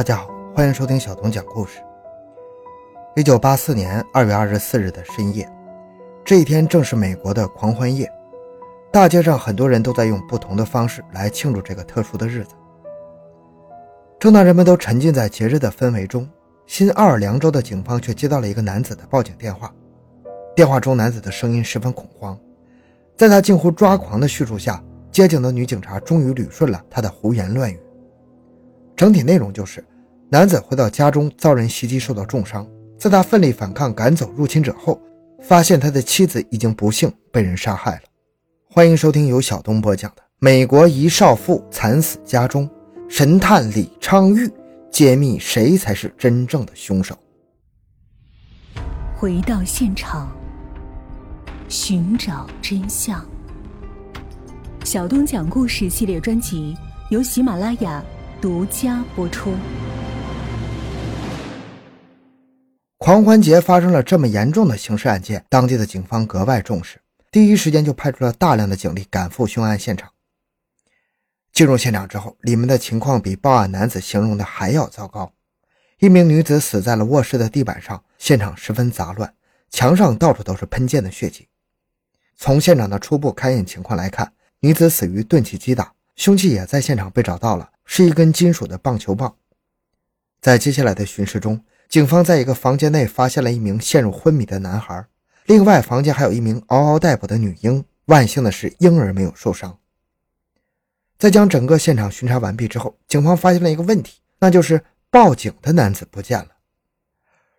大家好，欢迎收听小童讲故事。一九八四年二月二十四日的深夜，这一天正是美国的狂欢夜，大街上很多人都在用不同的方式来庆祝这个特殊的日子。正当人们都沉浸在节日的氛围中，新奥尔良州的警方却接到了一个男子的报警电话。电话中男子的声音十分恐慌，在他近乎抓狂的叙述下，接警的女警察终于捋顺了他的胡言乱语。整体内容就是，男子回到家中遭人袭击，受到重伤。在他奋力反抗、赶走入侵者后，发现他的妻子已经不幸被人杀害了。欢迎收听由小东播讲的《美国一少妇惨死家中》，神探李昌钰揭秘谁才是真正的凶手。回到现场，寻找真相。小东讲故事系列专辑由喜马拉雅。独家播出。狂欢节发生了这么严重的刑事案件，当地的警方格外重视，第一时间就派出了大量的警力赶赴凶案现场。进入现场之后，里面的情况比报案男子形容的还要糟糕。一名女子死在了卧室的地板上，现场十分杂乱，墙上到处都是喷溅的血迹。从现场的初步勘验情况来看，女子死于钝器击打，凶器也在现场被找到了。是一根金属的棒球棒。在接下来的巡视中，警方在一个房间内发现了一名陷入昏迷的男孩，另外房间还有一名嗷嗷待哺的女婴。万幸的是，婴儿没有受伤。在将整个现场巡查完毕之后，警方发现了一个问题，那就是报警的男子不见了。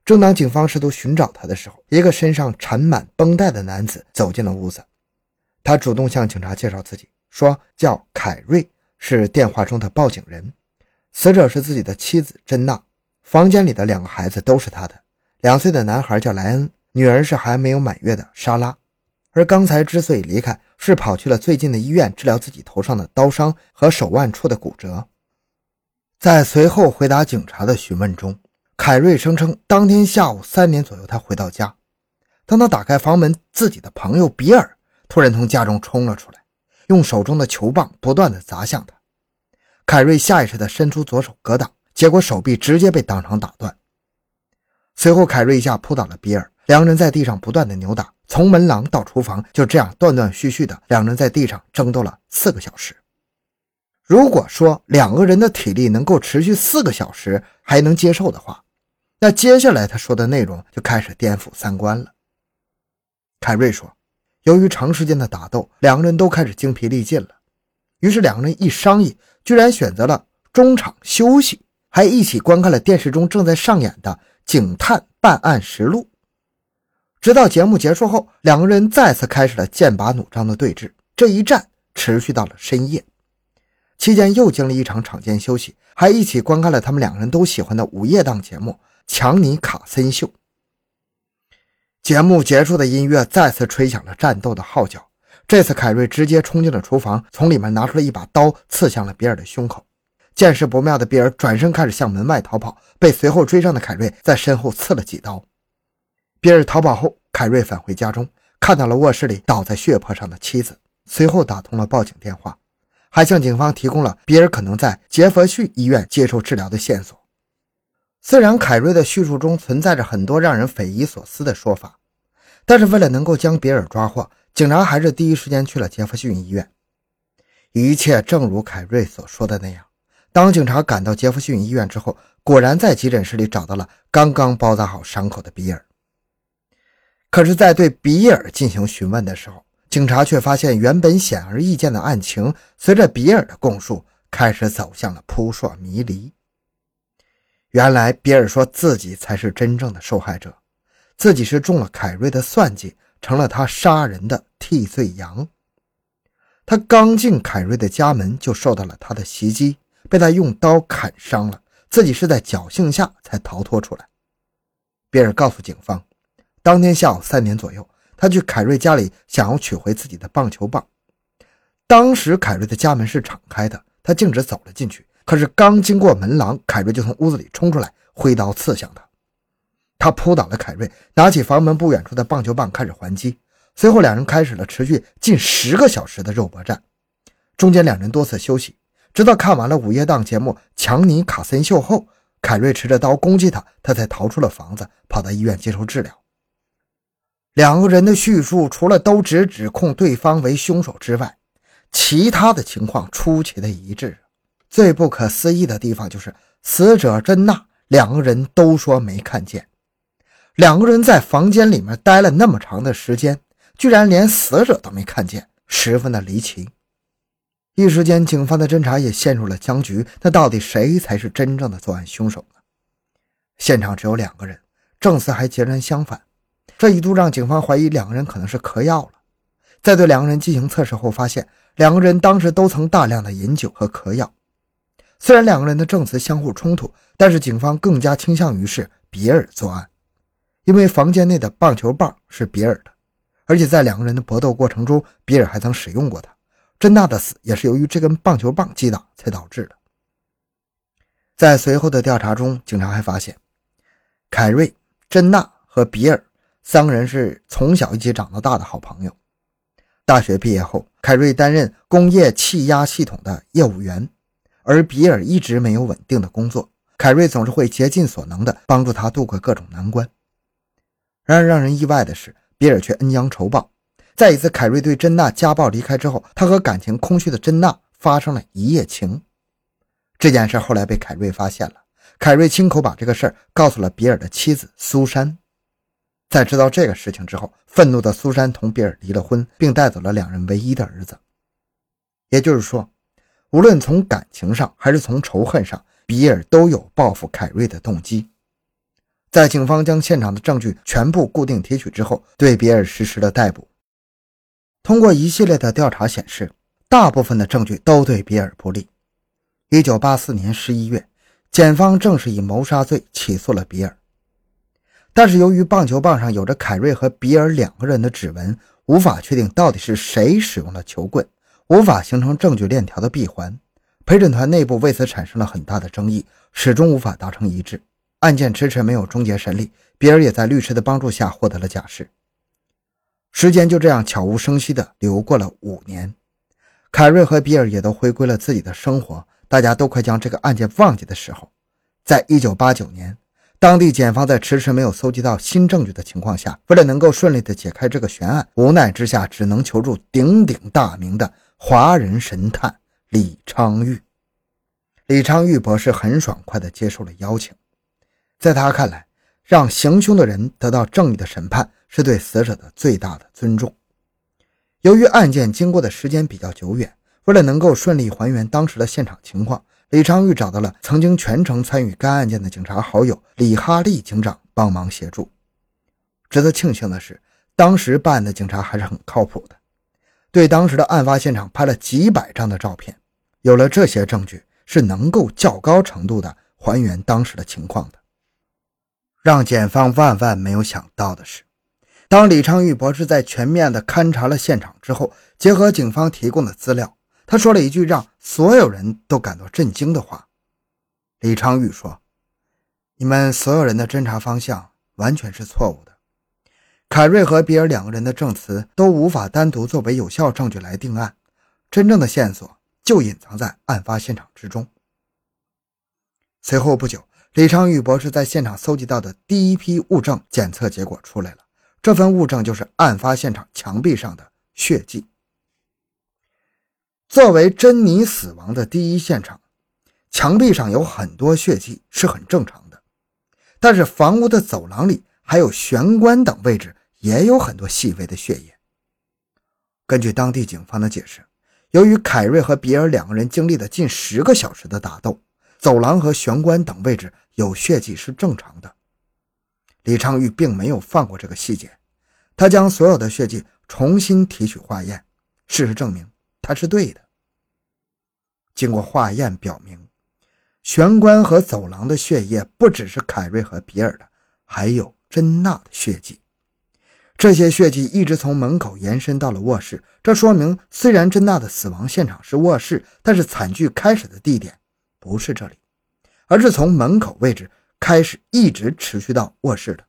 正当警方试图寻找他的时候，一个身上缠满绷带的男子走进了屋子。他主动向警察介绍自己，说叫凯瑞。是电话中的报警人，死者是自己的妻子珍娜，房间里的两个孩子都是他的，两岁的男孩叫莱恩，女儿是还没有满月的莎拉。而刚才之所以离开，是跑去了最近的医院治疗自己头上的刀伤和手腕处的骨折。在随后回答警察的询问中，凯瑞声称当天下午三点左右他回到家，当他打开房门，自己的朋友比尔突然从家中冲了出来。用手中的球棒不断的砸向他，凯瑞下意识的伸出左手格挡，结果手臂直接被当场打断。随后，凯瑞一下扑倒了比尔，两人在地上不断的扭打，从门廊到厨房，就这样断断续续的，两人在地上争斗了四个小时。如果说两个人的体力能够持续四个小时还能接受的话，那接下来他说的内容就开始颠覆三观了。凯瑞说。由于长时间的打斗，两个人都开始精疲力尽了。于是两个人一商议，居然选择了中场休息，还一起观看了电视中正在上演的《警探办案实录》。直到节目结束后，两个人再次开始了剑拔弩张的对峙。这一战持续到了深夜，期间又经历一场场间休息，还一起观看了他们两个人都喜欢的午夜档节目《强尼卡森秀》。节目结束的音乐再次吹响了战斗的号角。这次，凯瑞直接冲进了厨房，从里面拿出了一把刀，刺向了比尔的胸口。见势不妙的比尔转身开始向门外逃跑，被随后追上的凯瑞在身后刺了几刀。比尔逃跑后，凯瑞返回家中，看到了卧室里倒在血泊上的妻子，随后打通了报警电话，还向警方提供了比尔可能在杰弗逊医院接受治疗的线索。虽然凯瑞的叙述中存在着很多让人匪夷所思的说法，但是为了能够将比尔抓获，警察还是第一时间去了杰弗逊医院。一切正如凯瑞所说的那样，当警察赶到杰弗逊医院之后，果然在急诊室里找到了刚刚包扎好伤口的比尔。可是，在对比尔进行询问的时候，警察却发现原本显而易见的案情，随着比尔的供述开始走向了扑朔迷离。原来比尔说自己才是真正的受害者，自己是中了凯瑞的算计，成了他杀人的替罪羊。他刚进凯瑞的家门就受到了他的袭击，被他用刀砍伤了，自己是在侥幸下才逃脱出来。比尔告诉警方，当天下午三点左右，他去凯瑞家里想要取回自己的棒球棒，当时凯瑞的家门是敞开的，他径直走了进去。可是刚经过门廊，凯瑞就从屋子里冲出来，挥刀刺向他。他扑倒了凯瑞，拿起房门不远处的棒球棒开始还击。随后，两人开始了持续近十个小时的肉搏战。中间两人多次休息，直到看完了午夜档节目《强尼卡森秀》后，凯瑞持着刀攻击他，他才逃出了房子，跑到医院接受治疗。两个人的叙述除了都只指控对方为凶手之外，其他的情况出奇的一致。最不可思议的地方就是死者珍娜两个人都说没看见。两个人在房间里面待了那么长的时间，居然连死者都没看见，十分的离奇。一时间，警方的侦查也陷入了僵局。那到底谁才是真正的作案凶手呢？现场只有两个人，证词还截然相反，这一度让警方怀疑两个人可能是嗑药了。在对两个人进行测试后，发现两个人当时都曾大量的饮酒和嗑药。虽然两个人的证词相互冲突，但是警方更加倾向于是比尔作案，因为房间内的棒球棒是比尔的，而且在两个人的搏斗过程中，比尔还曾使用过它。珍娜的死也是由于这根棒球棒击打才导致的。在随后的调查中，警察还发现，凯瑞、珍娜和比尔三个人是从小一起长到大的好朋友。大学毕业后，凯瑞担任工业气压系统的业务员，而比尔一直没有稳定的工作。凯瑞总是会竭尽所能地帮助他度过各种难关。然而，让人意外的是，比尔却恩将仇报。在一次凯瑞对珍娜家暴离开之后，他和感情空虚的珍娜发生了一夜情。这件事后来被凯瑞发现了，凯瑞亲口把这个事儿告诉了比尔的妻子苏珊。在知道这个事情之后，愤怒的苏珊同比尔离了婚，并带走了两人唯一的儿子。也就是说，无论从感情上还是从仇恨上，比尔都有报复凯瑞的动机。在警方将现场的证据全部固定提取之后，对比尔实施了逮捕。通过一系列的调查显示，大部分的证据都对比尔不利。一九八四年十一月，检方正式以谋杀罪起诉了比尔。但是由于棒球棒上有着凯瑞和比尔两个人的指纹，无法确定到底是谁使用了球棍，无法形成证据链条的闭环。陪审团内部为此产生了很大的争议，始终无法达成一致。案件迟迟没有终结审理，比尔也在律师的帮助下获得了假释。时间就这样悄无声息地流过了五年，凯瑞和比尔也都回归了自己的生活，大家都快将这个案件忘记的时候，在一九八九年，当地检方在迟迟没有搜集到新证据的情况下，为了能够顺利地解开这个悬案，无奈之下只能求助鼎鼎大名的华人神探李昌钰。李昌钰博士很爽快地接受了邀请，在他看来，让行凶的人得到正义的审判。是对死者的最大的尊重。由于案件经过的时间比较久远，为了能够顺利还原当时的现场情况，李昌钰找到了曾经全程参与该案件的警察好友李哈利警长帮忙协助。值得庆幸的是，当时办案的警察还是很靠谱的，对当时的案发现场拍了几百张的照片。有了这些证据，是能够较高程度的还原当时的情况的。让检方万万没有想到的是。当李昌钰博士在全面的勘察了现场之后，结合警方提供的资料，他说了一句让所有人都感到震惊的话。李昌钰说：“你们所有人的侦查方向完全是错误的。凯瑞和比尔两个人的证词都无法单独作为有效证据来定案，真正的线索就隐藏在案发现场之中。”随后不久，李昌钰博士在现场搜集到的第一批物证检测结果出来了。这份物证就是案发现场墙壁上的血迹。作为珍妮死亡的第一现场，墙壁上有很多血迹是很正常的。但是房屋的走廊里还有玄关等位置也有很多细微的血液。根据当地警方的解释，由于凯瑞和比尔两个人经历了近十个小时的打斗，走廊和玄关等位置有血迹是正常的。李昌钰并没有放过这个细节，他将所有的血迹重新提取化验，事实证明他是对的。经过化验表明，玄关和走廊的血液不只是凯瑞和比尔的，还有珍娜的血迹。这些血迹一直从门口延伸到了卧室，这说明虽然珍娜的死亡现场是卧室，但是惨剧开始的地点不是这里，而是从门口位置。开始一直持续到卧室的。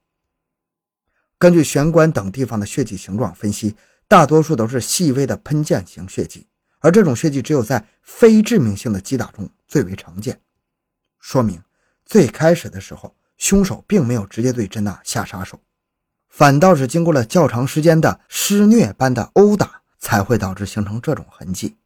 根据玄关等地方的血迹形状分析，大多数都是细微的喷溅型血迹，而这种血迹只有在非致命性的击打中最为常见，说明最开始的时候，凶手并没有直接对珍娜下杀手，反倒是经过了较长时间的施虐般的殴打，才会导致形成这种痕迹。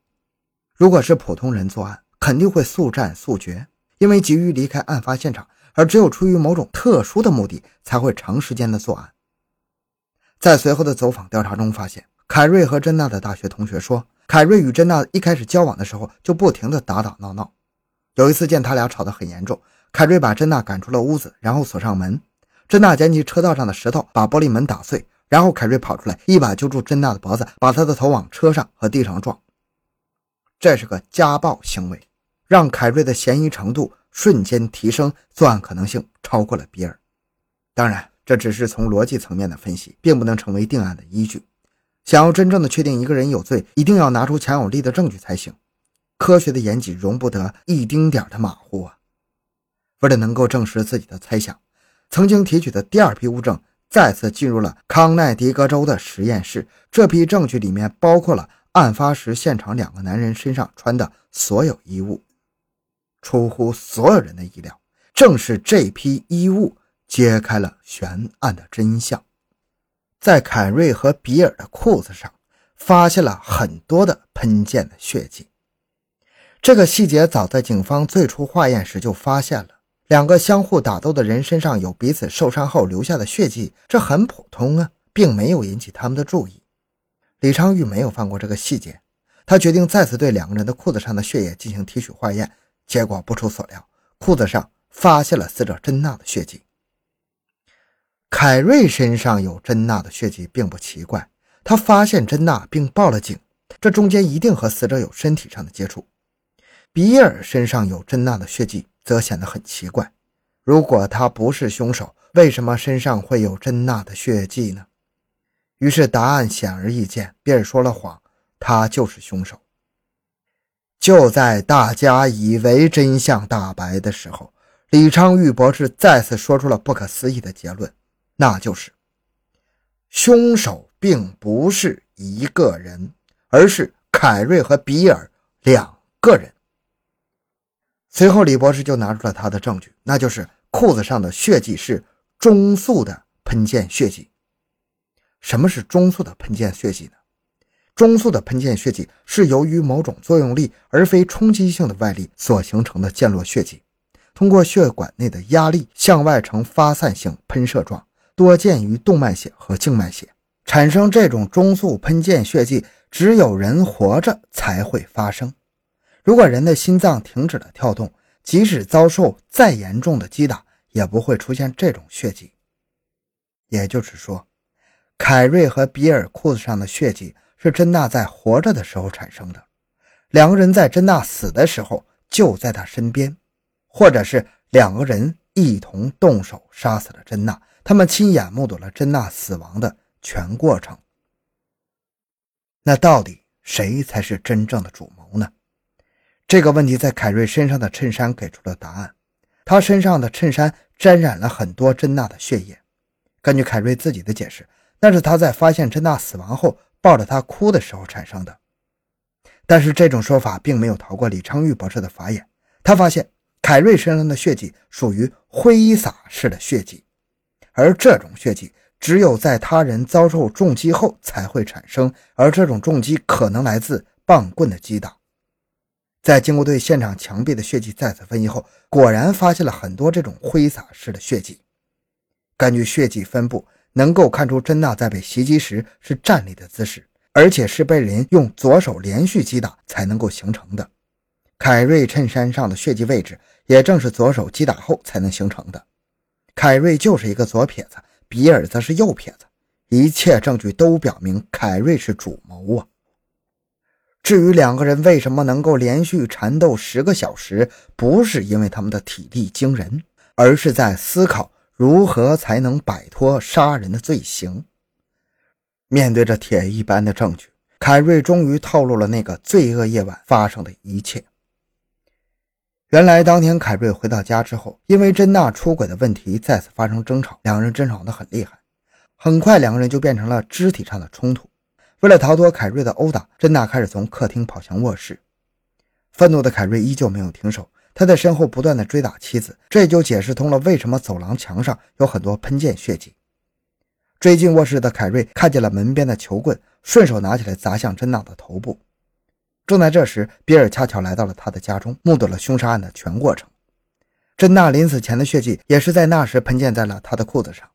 如果是普通人作案，肯定会速战速决，因为急于离开案发现场，而只有出于某种特殊的目的，才会长时间的作案。在随后的走访调查中发现，凯瑞和珍娜的大学同学说，凯瑞与珍娜一开始交往的时候就不停的打打闹闹。有一次见他俩吵得很严重，凯瑞把珍娜赶出了屋子，然后锁上门。珍娜捡起车道上的石头，把玻璃门打碎，然后凯瑞跑出来，一把揪住珍娜的脖子，把她的头往车上和地上撞。这是个家暴行为，让凯瑞的嫌疑程度瞬间提升，作案可能性超过了比尔。当然，这只是从逻辑层面的分析，并不能成为定案的依据。想要真正的确定一个人有罪，一定要拿出强有力的证据才行。科学的严谨容不得一丁点的马虎啊！为了能够证实自己的猜想，曾经提取的第二批物证再次进入了康奈狄格州的实验室。这批证据里面包括了案发时现场两个男人身上穿的所有衣物。出乎所有人的意料，正是这批衣物揭开了悬案的真相。在凯瑞和比尔的裤子上，发现了很多的喷溅的血迹。这个细节早在警方最初化验时就发现了，两个相互打斗的人身上有彼此受伤后留下的血迹，这很普通啊，并没有引起他们的注意。李昌钰没有放过这个细节，他决定再次对两个人的裤子上的血液进行提取化验，结果不出所料，裤子上发现了死者珍娜的血迹。凯瑞身上有珍娜的血迹并不奇怪，他发现珍娜并报了警，这中间一定和死者有身体上的接触。比尔身上有珍娜的血迹，则显得很奇怪。如果他不是凶手，为什么身上会有珍娜的血迹呢？于是答案显而易见，比尔说了谎，他就是凶手。就在大家以为真相大白的时候，李昌钰博士再次说出了不可思议的结论，那就是凶手并不是一个人，而是凯瑞和比尔两个人。随后，李博士就拿出了他的证据，那就是裤子上的血迹是中速的喷溅血迹。什么是中速的喷溅血迹呢？中速的喷溅血迹是由于某种作用力而非冲击性的外力所形成的溅落血迹，通过血管内的压力向外呈发散性喷射状，多见于动脉血和静脉血。产生这种中速喷溅血迹，只有人活着才会发生。如果人的心脏停止了跳动，即使遭受再严重的击打，也不会出现这种血迹。也就是说，凯瑞和比尔裤子上的血迹是珍娜在活着的时候产生的，两个人在珍娜死的时候就在她身边，或者是两个人一同动手杀死了珍娜，他们亲眼目睹了珍娜死亡的全过程。那到底谁才是真正的主谋呢？这个问题在凯瑞身上的衬衫给出了答案。他身上的衬衫沾染了很多珍娜的血液。根据凯瑞自己的解释，那是他在发现珍娜死亡后抱着他哭的时候产生的。但是这种说法并没有逃过李昌钰博士的法眼。他发现凯瑞身上的血迹属于挥洒式的血迹，而这种血迹只有在他人遭受重击后才会产生，而这种重击可能来自棒棍的击打。在经过对现场墙壁的血迹再次分析后，果然发现了很多这种挥洒式的血迹。根据血迹分布，能够看出珍娜在被袭击时是站立的姿势，而且是被人用左手连续击打才能够形成的。凯瑞衬衫上的血迹位置也正是左手击打后才能形成的。凯瑞就是一个左撇子，比尔则是右撇子，一切证据都表明凯瑞是主谋啊。至于两个人为什么能够连续缠斗十个小时，不是因为他们的体力惊人，而是在思考如何才能摆脱杀人的罪行。面对着铁一般的证据，凯瑞终于透露了那个罪恶夜晚发生的一切。原来，当天凯瑞回到家之后，因为珍娜出轨的问题再次发生争吵，两人争吵得很厉害，很快两个人就变成了肢体上的冲突。为了逃脱凯瑞的殴打，珍娜开始从客厅跑向卧室。愤怒的凯瑞依旧没有停手，他在身后不断的追打妻子，这也就解释通了为什么走廊墙上有很多喷溅血迹。追进卧室的凯瑞看见了门边的球棍，顺手拿起来砸向珍娜的头部。正在这时，比尔恰巧来到了他的家中，目睹了凶杀案的全过程。珍娜临死前的血迹也是在那时喷溅在了他的裤子上。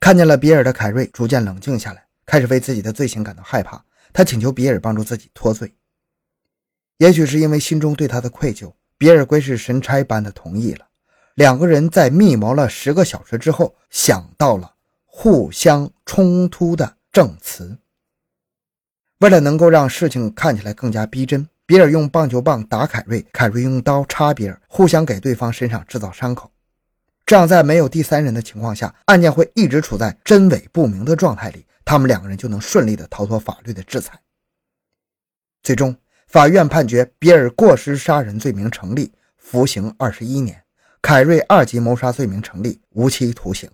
看见了比尔的凯瑞逐渐冷静下来，开始为自己的罪行感到害怕。他请求比尔帮助自己脱罪。也许是因为心中对他的愧疚，比尔鬼使神差般的同意了。两个人在密谋了十个小时之后，想到了互相冲突的证词。为了能够让事情看起来更加逼真，比尔用棒球棒打凯瑞，凯瑞用刀插比尔，互相给对方身上制造伤口。这样，在没有第三人的情况下，案件会一直处在真伪不明的状态里，他们两个人就能顺利的逃脱法律的制裁。最终，法院判决比尔过失杀人罪名成立，服刑二十一年；凯瑞二级谋杀罪名成立，无期徒刑。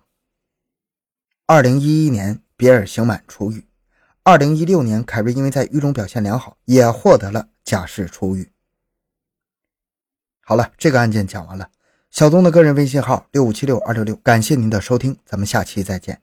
二零一一年，比尔刑满出狱。二零一六年，凯瑞因为在狱中表现良好，也获得了假释出狱。好了，这个案件讲完了。小东的个人微信号六五七六二六六，感谢您的收听，咱们下期再见。